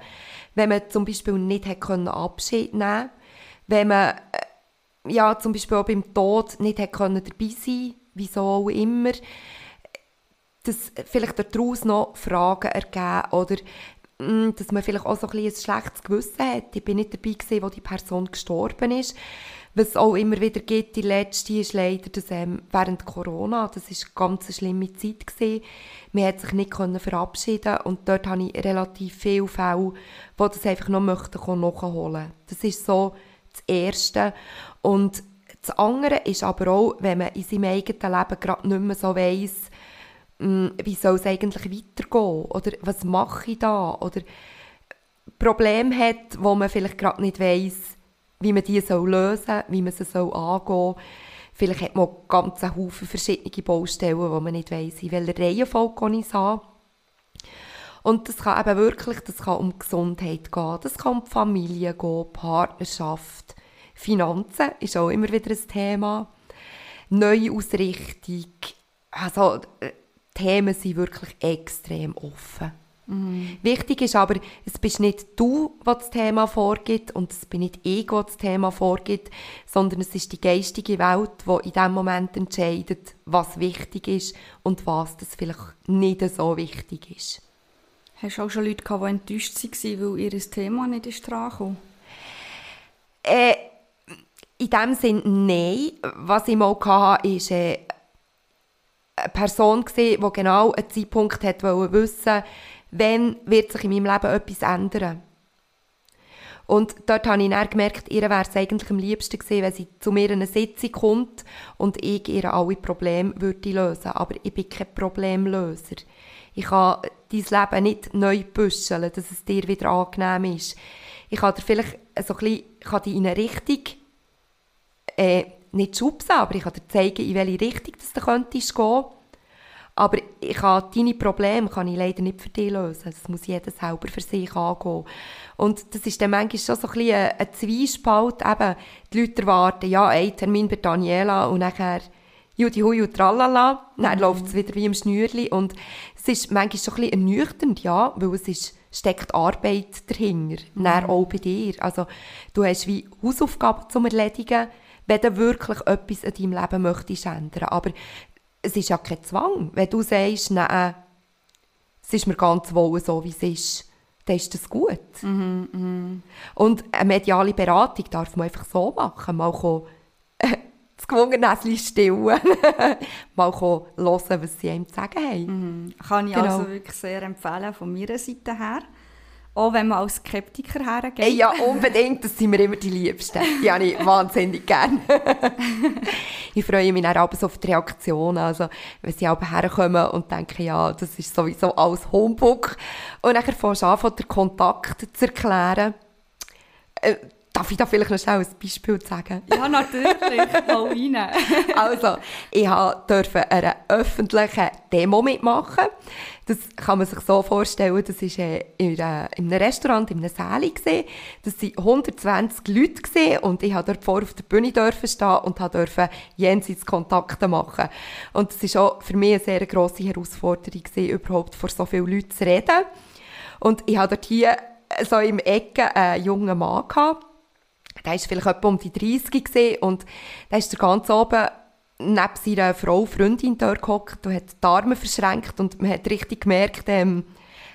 S2: Wenn man zum Beispiel nicht hat können Abschied nehmen wenn man äh, ja, zum Beispiel auch beim Tod nicht hat können dabei sein wieso auch immer, dass vielleicht daraus noch Fragen ergeben oder dass man vielleicht auch so ein, ein schlechtes Gewissen hat. Ich bin nicht dabei gewesen, wo die Person gestorben ist was es auch immer wieder gibt, die letzte ist leider dass, ähm, während Corona, das ist eine ganz schlimme Zeit gewesen. Man hat sich nicht können verabschieden und dort habe ich relativ viele Fälle, die das einfach noch möchten nachholen. Das ist so das Erste. Und das andere ist aber auch, wenn man in seinem eigenen Leben gerade nicht mehr so weiss, wie soll es eigentlich weitergehen oder was mache ich da oder Probleme hat, wo man vielleicht gerade nicht weiss, wie man diese lösen soll, wie man sie soll angehen soll. Vielleicht hat man ganz Haufen verschiedene Baustellen, wo man nicht weiss, in welcher Reihenfolge ich es. Und das kann eben wirklich, das kann um Gesundheit gehen, das kann um die Familie gehen, Partnerschaft, Finanzen ist auch immer wieder ein Thema. Neue Ausrichtung, also äh, Themen sind wirklich extrem offen. Mhm. Wichtig ist aber, es bist nicht du, was das Thema vorgibt und es bin nicht ich, was das Thema vorgibt, sondern es ist die geistige Welt, die in dem Moment entscheidet, was wichtig ist und was das vielleicht nicht so wichtig ist.
S1: Hast du auch schon Leute gehabt, die enttäuscht waren, weil ihr Thema nicht ist dran
S2: äh, In dem Sinne nein. Was ich mal hatte, ist äh, eine Person, die genau einen Zeitpunkt hat wissen wenn wird sich in meinem Leben etwas ändern. Und dort habe ich dann gemerkt, ihr wäre es eigentlich am liebsten gewesen, wenn sie zu mir in eine Sitzung kommt und ich ihr alle Probleme würde lösen. Aber ich bin kein Problemlöser. Ich kann dein Leben nicht neu büscheln, dass es dir wieder angenehm ist. Ich kann dir vielleicht so ein bisschen, kann dich in eine Richtung, äh, nicht schubsen, aber ich kann dir zeigen, in welche Richtung du könntest gehen aber ich kann deine Probleme kann ich leider nicht für dich lösen. Das muss jeder selber für sich angehen. Und das ist dann manchmal schon so ein bisschen ein, ein Zwiespalt. Eben, die Leute erwarten, ja, ein Termin bei Daniela und nachher Judi Hui und Tralala. Dann mhm. läuft es wieder wie im Schnürli. Und es ist manchmal schon ein bisschen ernüchternd, ja, weil es ist, steckt Arbeit dahinter. Mhm. Dann auch bei dir. Also, du hast wie Hausaufgaben zum Erledigen, wenn du wirklich etwas in deinem Leben möchtest ändern. Aber es ist ja kein Zwang. Wenn du sagst, nein, es ist mir ganz wohl so, wie es ist, dann ist das gut.
S1: Mhm, mh.
S2: Und eine mediale Beratung darf man einfach so machen. Mal kommen, äh, das gewungene stillen. Mal hören, was sie einem zu sagen haben.
S1: Mhm. Kann ich genau. also wirklich sehr empfehlen, von meiner Seite her. Auch wenn man als Skeptiker hergeht.
S2: Hey, ja, unbedingt. Das sind mir immer die Liebsten. Die habe ich wahnsinnig gerne. ich freue mich dann abends auf die Reaktionen. Also, wenn sie aber herkommen und denken, ja, das ist sowieso alles Humbug. Und dann fängst du an, den Kontakt zu erklären. Äh, Darf ich da vielleicht noch schnell ein Beispiel sagen?
S1: Ja, natürlich. Hau rein.
S2: also, ich durfte eine öffentliche Demo mitmachen. Das kann man sich so vorstellen, das war äh, in, einem Restaurant, in einem Säle. Das waren 120 Leute und ich durfte dort vor auf der Bühne stehen und durfte jenseits Kontakte machen. Und es war auch für mich eine sehr grosse Herausforderung, überhaupt vor so vielen Leuten zu reden. Und ich hatte dort hier so im Ecke einen jungen Mann gehabt, der war vielleicht etwa um die 30 gewesen, und der ist ganz oben neben seiner Frau, Freundin dort gehockt und hat die Arme verschränkt und man hat richtig gemerkt, ähm,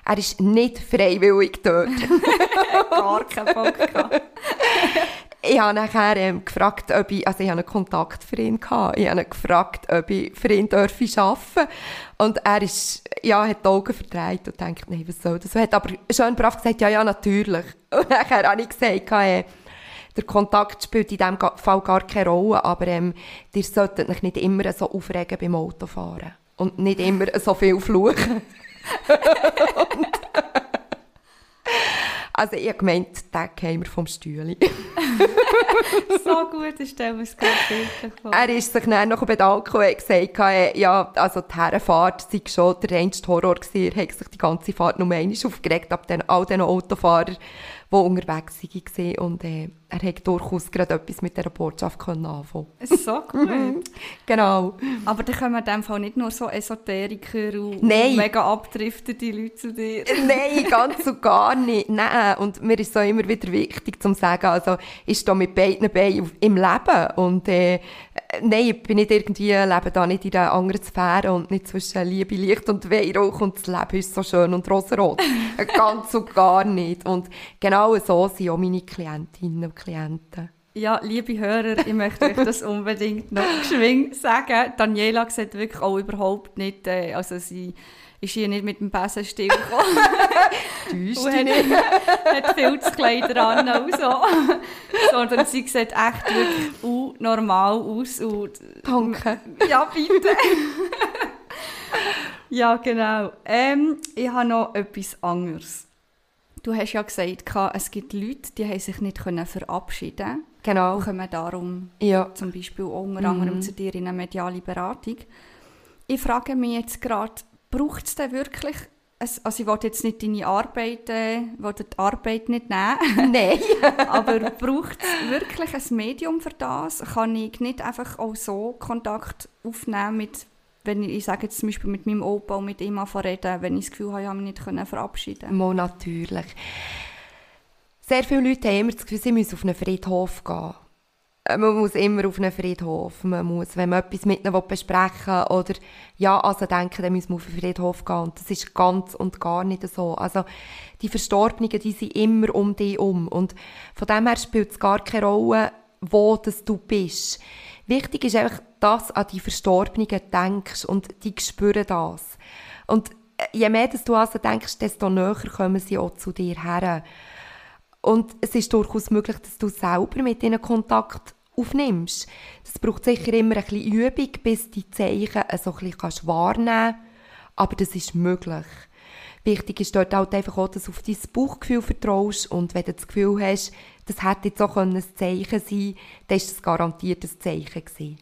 S2: er ist nicht freiwillig dort.
S1: Gar keinen Bock
S2: Ich habe nachher ähm, gefragt, ob ich, also ich habe einen Kontakt für ihn gehabt. Ich habe ihn gefragt, ob ich für ihn arbeiten darf. Und er ist, ja, hat die Augen verdreht und denkt, nein, was soll das? Er hat aber schön brav gesagt, ja, ja, natürlich. Und nachher habe ich gesagt, äh, der Kontakt spielt in diesem Fall gar keine Rolle, aber ähm, ihr solltet euch nicht immer so aufregen beim Autofahren. Und nicht immer so viel fluchen. also ich habe gemeint, den käme vom Stühle.
S1: so gut ist der, was gerade vor.
S2: Er ist sich dann noch bedankt und hat gesagt, äh, ja, also die Herrenfahrt sei schon der reinste Horror gewesen. Er hat sich die ganze Fahrt nur einmal aufgeregt ab den, all diesen Autofahrern, die unterwegs waren. Und äh, er hat durchaus gerade etwas mit dieser Botschaft können anfangen
S1: So gut.
S2: genau.
S1: Aber dann kommen in dem Fall nicht nur so Esoteriker und
S2: Nein.
S1: mega abdriftete Leute zu dir.
S2: Nein, ganz und gar nicht. Nein. Und mir ist so immer wieder wichtig zu sagen, also ich stehe mit beiden Beinen im Leben. Und äh, nein, ich bin nicht irgendwie, lebe da nicht in einer anderen Sphäre und nicht zwischen Liebe, Licht und Weihrauch und das Leben ist so schön und rosarot. ganz und gar nicht. Und genau so sind auch meine Klientinnen und Klienten.
S1: Ja, liebe Hörer, ich möchte euch das unbedingt noch geschwind sagen. Daniela sieht wirklich auch überhaupt nicht, äh, also sie ist hier nicht mit dem Besenstiel gekommen.
S2: Täuscht dich
S1: hat Filzkleider an und so. Sondern sie sieht echt wirklich uh, normal aus. Und,
S2: Danke.
S1: ja, bitte. ja, genau. Ähm, ich habe noch etwas anderes. Du hast ja gesagt, es gibt Leute, die haben sich nicht verabschieden können.
S2: Genau.
S1: kommen darum
S2: Ja.
S1: zum Beispiel unter anderem zu dir in eine mediale Beratung. Ich frage mich jetzt gerade, braucht es denn wirklich, also ich will jetzt nicht deine Arbeit, äh, die Arbeit nicht nehmen,
S2: Nein.
S1: aber braucht es wirklich ein Medium für das? Kann ich nicht einfach auch so Kontakt aufnehmen mit, wenn ich, ich sage jetzt zum Beispiel mit meinem Opa und mit ihm reden, wenn ich das Gefühl habe, ich habe mich nicht können verabschieden
S2: Mal natürlich. Sehr viele Leute haben immer das Gefühl, sie müssen auf einen Friedhof gehen. Äh, Man muss immer auf einen Friedhof. Man muss, wenn man etwas mit ihnen besprechen will oder ja, also denken, dann muss man auf einen Friedhof gehen. Und das ist ganz und gar nicht so. Also, die Verstorbenen, die sind immer um dich um. Und von dem her spielt es gar keine Rolle, wo das du bist. Wichtig ist einfach, dass du an die Verstorbenen denkst und die spüren das. Und äh, je mehr dass du an sie denkst, desto näher kommen sie auch zu dir her. Und es ist durchaus möglich, dass du selber mit ihnen Kontakt aufnimmst. Das braucht sicher immer ein bisschen Übung, bis die Zeichen so ein bisschen kannst wahrnehmen Aber das ist möglich. Wichtig ist dort halt einfach auch, dass du auf dein Bauchgefühl vertraust und wenn du das Gefühl hast, das hätte jetzt auch ein Zeichen sein können, dann ist das garantiert ein Zeichen gewesen.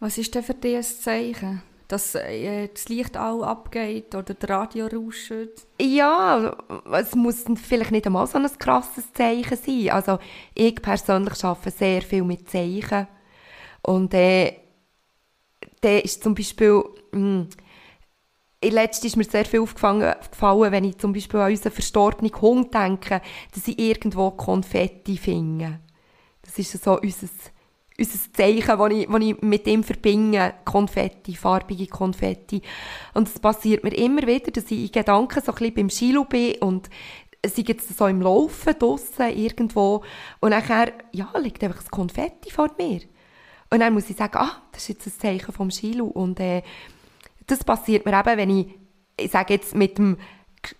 S1: Was ist denn für dich ein Zeichen? Dass äh, das Licht auch abgeht oder der Radio rauscht?
S2: Ja, es muss vielleicht nicht einmal so ein krasses Zeichen sein. Also ich persönlich arbeite sehr viel mit Zeichen. Und äh, der ist zum Beispiel... Mh, Letztens ist mir sehr viel aufgefallen, wenn ich zum Beispiel an unseren verstorbenen Hund denke, dass ich irgendwo Konfetti finde. Das ist so unser, unser Zeichen, das ich, das ich mit ihm verbinde. Konfetti, farbige Konfetti. Und es passiert mir immer wieder, dass ich in Gedanken so ein bisschen beim Skilo bin und sie jetzt so im Laufen draussen irgendwo und nachher, ja, liegt einfach das Konfetti vor mir. Und dann muss ich sagen, ah, das ist jetzt ein Zeichen vom Skilo und äh, das passiert mir eben, wenn ich, ich sage jetzt, mit dem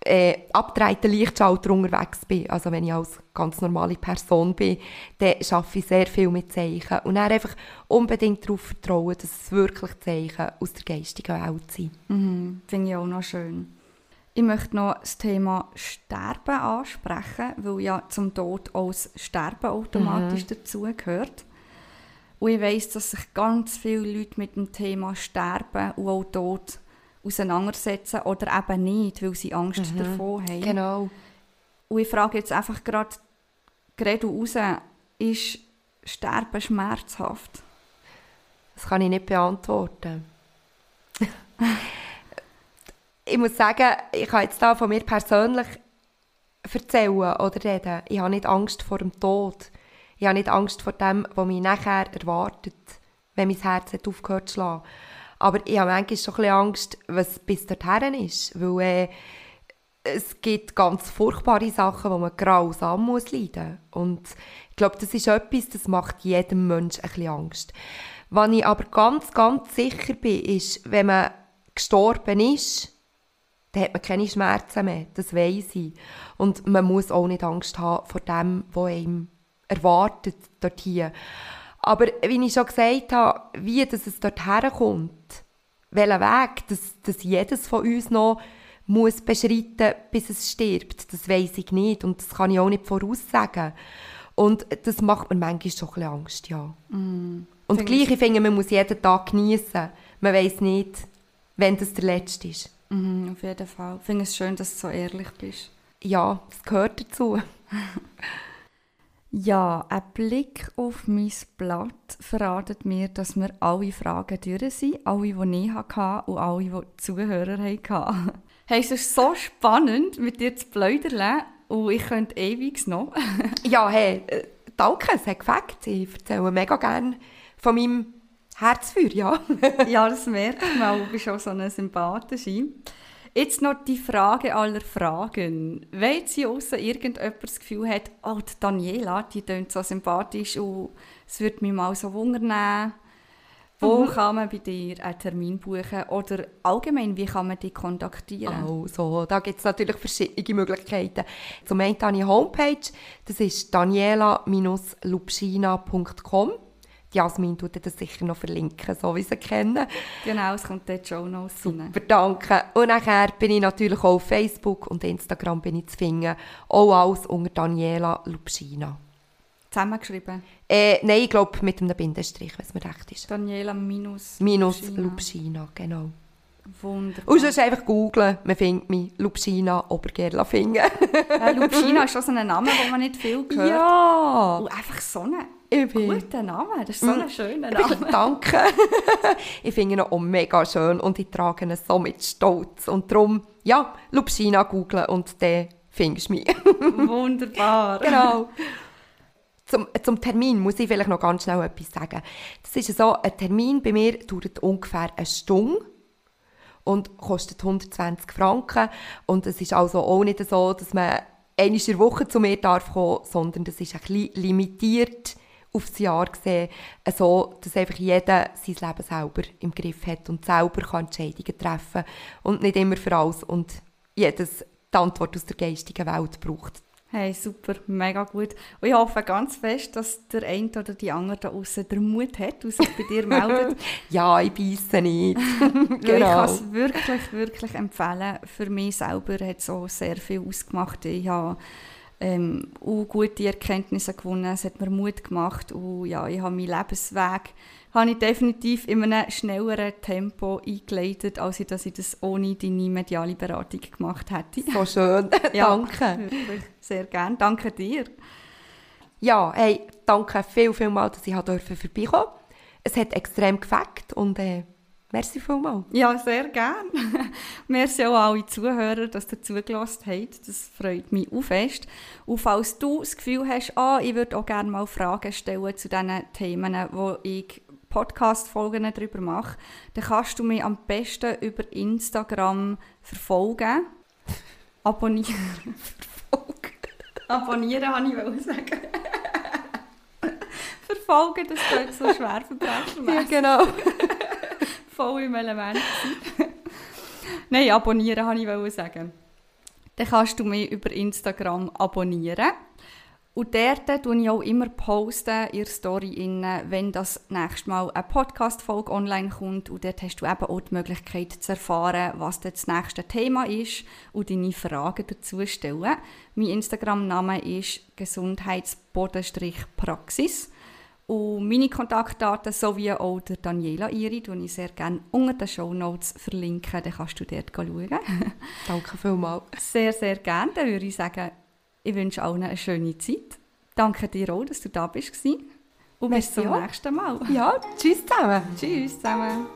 S2: äh, abgedrehten Lichtschalter unterwegs bin. Also wenn ich als ganz normale Person bin, dann arbeite ich sehr viel mit Zeichen. Und dann einfach unbedingt darauf vertrauen, dass es wirklich Zeichen aus der geistigen Welt sind.
S1: Mhm, Finde ich auch noch schön. Ich möchte noch das Thema Sterben ansprechen, weil ja zum Tod auch das Sterben automatisch mhm. dazugehört. Und ich weiss, dass sich ganz viele Leute mit dem Thema Sterben und auch Tod auseinandersetzen oder eben nicht, weil sie Angst mhm. davon haben.
S2: Genau.
S1: Und ich frage jetzt einfach gerade, gerade raus, ist Sterben schmerzhaft?
S2: Das kann ich nicht beantworten. ich muss sagen, ich kann jetzt da von mir persönlich erzählen oder reden. Ich habe nicht Angst vor dem Tod. Ich habe nicht Angst vor dem, was mich nachher erwartet, wenn mein Herz hat aufgehört zu schlagen. Aber ich habe manchmal schon ein bisschen Angst, was bis dorthin ist. Weil äh, es gibt ganz furchtbare Sachen, wo man grausam muss leiden muss. Und ich glaube, das ist etwas, das macht jedem Menschen ein bisschen Angst. Was ich aber ganz, ganz sicher bin, ist, wenn man gestorben ist, dann hat man keine Schmerzen mehr. Das weiß ich. Und man muss auch nicht Angst haben vor dem, was einem erwartet dort hier. Aber wie ich schon gesagt habe, wie dass es dort herkommt, welchen Weg, dass, dass jedes von uns noch muss beschreiten, bis es stirbt. Das weiß ich nicht und das kann ich auch nicht voraussagen. Und das macht mir manchmal schon ein bisschen Angst, ja.
S1: Mm.
S2: Und
S1: Find
S2: gleich, ich finde, man muss jeden Tag genießen. Man weiß nicht, wenn das der letzte ist.
S1: Mhm, auf jeden Fall. Ich finde es schön, dass du so ehrlich bist.
S2: Ja, das gehört dazu.
S1: Ja, ein Blick auf mein Blatt verratet mir, dass wir alle Fragen durch sind. Alle, die ich hatte und alle, die, die Zuhörer hatten. Hey, es ist so spannend, mit dir zu plaudern und ich könnte ewig noch.
S2: Ja, hey, äh, danke, es hat gefällt. Ich erzähle mega gerne von meinem Herzfeuer, ja.
S1: ja, das merkt man, du bist auch so eine sympathische. Jetzt noch die Frage aller Fragen. Wenn jetzt hier aussen irgendjemand das Gefühl hat, oh, die Daniela, die klingt so sympathisch und es würde mich mal so wundern, wo
S2: Mhm.
S1: kann man bei dir einen Termin buchen oder allgemein, wie kann man dich kontaktieren?
S2: Also, da gibt es natürlich verschiedene Möglichkeiten. Zum einen habe ich Homepage, das ist daniela-lupschina.com. Jasmin tut das sicher noch verlinken, so wie sie kennen.
S1: Genau, es kommt dort schon noch.
S2: Super, danke. Und nachher bin ich natürlich auch auf Facebook und Instagram bin ich zu finden. Auch alles unter Daniela Lupschina.
S1: Zusammengeschrieben.
S2: Äh, nein, ich glaube mit einem Bindestrich, wenn es mir recht ist.
S1: Daniela minus
S2: Minus.
S1: Lupschina,
S2: genau.
S1: Wunderbar.
S2: Und sonst einfach googlen, man findet mich. Lupschina, Obergerla finden.
S1: Äh, Lupschina ist schon so ein Name, den man nicht viel hört.
S2: ja!
S1: Und einfach so ein
S2: Ich bin...
S1: guter Name. Das ist so ein schöner Name.
S2: danke. ich finde ihn auch mega schön und ich trage ihn so mit Stolz. Und darum, ja, Lupschina googlen und dann findest du mich.
S1: Wunderbar.
S2: genau. Zum, zum Termin muss ich vielleicht noch ganz schnell etwas sagen. Das ist so, ein Termin bei mir dauert ungefähr eine Stunde und kostet 120 Franken. Und es ist also auch nicht so, dass man einmal in der Woche zu mir darf kommen, sondern das ist ein bisschen limitiert aufs Jahr gesehen, so, dass einfach jeder sein Leben selber im Griff hat und selber kann Entscheidungen treffen und nicht immer für alles und jedes die Antwort aus der geistigen Welt braucht.
S1: Hey, super, mega gut. Und ich hoffe ganz fest, dass der eine oder die andere da außen den Mut hat und sich bei dir meldet.
S2: Ja, ich beisse nicht.
S1: Weil Ich
S2: genau.
S1: kann es wirklich, wirklich empfehlen. Für mich selber hat es auch sehr viel ausgemacht. Ich habe ähm, auch gute Erkenntnisse gewonnen. Es hat mir Mut gemacht. Und ja, ich habe meinen Lebensweg habe ich definitiv in einem schnelleren Tempo eingeleitet, als ich, dass ich das ohne deine mediale Beratung gemacht hätte.
S2: So schön.
S1: Ja,
S2: danke.
S1: Wirklich, sehr gerne. Danke dir.
S2: Ja, hey, danke viel, viel mal, dass ich vorbeikommen Es hat extrem gefällt und äh, merci vielmals.
S1: Ja, sehr gerne. Merci auch an alle Zuhörer, dass ihr zugelassen habt. Das freut mich auch fest. Und falls du das Gefühl hast, ah, ich würde auch gerne mal Fragen stellen zu diesen Themen, wo ich Podcast-Folgen darüber mache, dann kannst du mich am besten über Instagram verfolgen. Abonnieren. verfolgen. Abonnieren, habe ich sagen. verfolgen, das klingt so schwer verbrechen.
S2: genau.
S1: Voll im Element. Nein, abonnieren wollte ich sagen. Dann kannst du mich über Instagram abonnieren. Und dort tue ich auch immer posten in Story, inne, wenn das nächste Mal eine Podcast-Folge online kommt. Und dort hast du eben auch die Möglichkeit zu erfahren, was das nächste Thema ist und deine Fragen dazu stellen. Mein Instagram-Name ist gesundheits-praxis. Und meine Kontaktdaten sowie auch der Daniela Iri, die ich sehr gerne unter den Shownotes verlinken. Dann kannst du dort schauen.
S2: Danke vielmals.
S1: sehr, sehr gerne. Dann würde ich sagen, ich wünsche allen eine schöne Zeit. Danke dir auch, dass du da bist. Und bis
S2: Merci
S1: zum
S2: auch.
S1: nächsten Mal.
S2: Ja, tschüss zusammen.
S1: Tschüss zusammen.